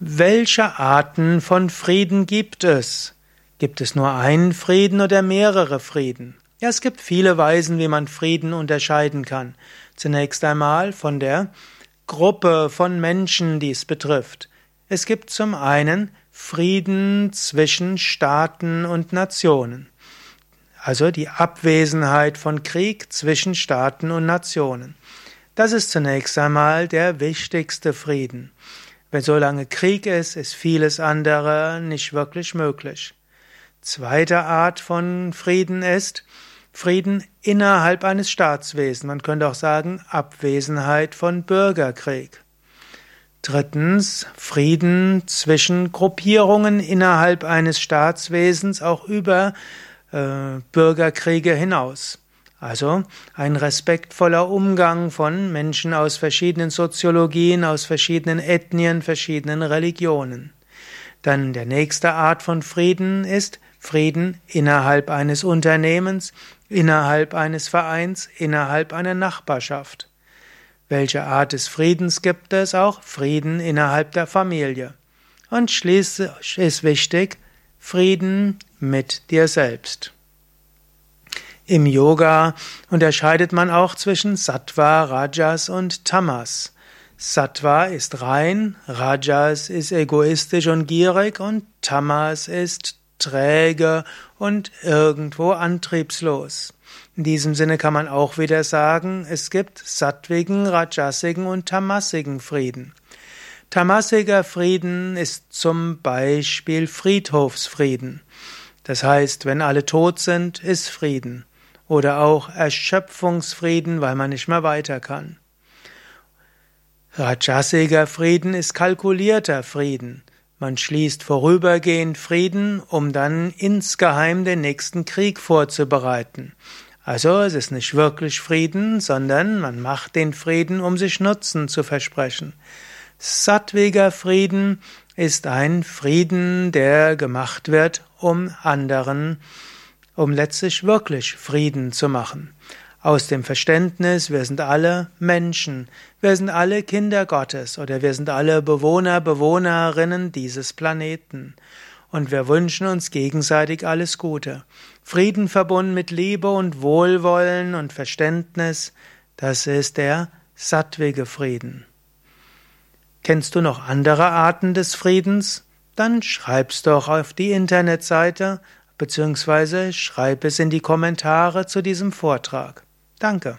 Welche Arten von Frieden gibt es? Gibt es nur einen Frieden oder mehrere Frieden? Ja, es gibt viele Weisen, wie man Frieden unterscheiden kann. Zunächst einmal von der Gruppe von Menschen, die es betrifft. Es gibt zum einen Frieden zwischen Staaten und Nationen. Also die Abwesenheit von Krieg zwischen Staaten und Nationen. Das ist zunächst einmal der wichtigste Frieden. Wenn solange Krieg ist, ist vieles andere nicht wirklich möglich. Zweite Art von Frieden ist Frieden innerhalb eines Staatswesens. Man könnte auch sagen Abwesenheit von Bürgerkrieg. Drittens Frieden zwischen Gruppierungen innerhalb eines Staatswesens, auch über äh, Bürgerkriege hinaus. Also ein respektvoller Umgang von Menschen aus verschiedenen Soziologien, aus verschiedenen Ethnien, verschiedenen Religionen. Dann der nächste Art von Frieden ist Frieden innerhalb eines Unternehmens, innerhalb eines Vereins, innerhalb einer Nachbarschaft. Welche Art des Friedens gibt es auch? Frieden innerhalb der Familie. Und schließlich ist wichtig, Frieden mit dir selbst. Im Yoga unterscheidet man auch zwischen Sattva, Rajas und Tamas. Sattva ist rein, Rajas ist egoistisch und gierig und Tamas ist träge und irgendwo antriebslos. In diesem Sinne kann man auch wieder sagen, es gibt sattwigen, rajasigen und tamasigen Frieden. Tamasiger Frieden ist zum Beispiel Friedhofsfrieden. Das heißt, wenn alle tot sind, ist Frieden oder auch Erschöpfungsfrieden, weil man nicht mehr weiter kann. Rajasiger Frieden ist kalkulierter Frieden. Man schließt vorübergehend Frieden, um dann insgeheim den nächsten Krieg vorzubereiten. Also es ist nicht wirklich Frieden, sondern man macht den Frieden, um sich Nutzen zu versprechen. Sattwiger Frieden ist ein Frieden, der gemacht wird, um anderen um letztlich wirklich Frieden zu machen. Aus dem Verständnis, wir sind alle Menschen, wir sind alle Kinder Gottes oder wir sind alle Bewohner, Bewohnerinnen dieses Planeten. Und wir wünschen uns gegenseitig alles Gute. Frieden verbunden mit Liebe und Wohlwollen und Verständnis, das ist der sattwige Frieden. Kennst du noch andere Arten des Friedens? Dann schreib's doch auf die Internetseite beziehungsweise schreib es in die Kommentare zu diesem Vortrag. Danke.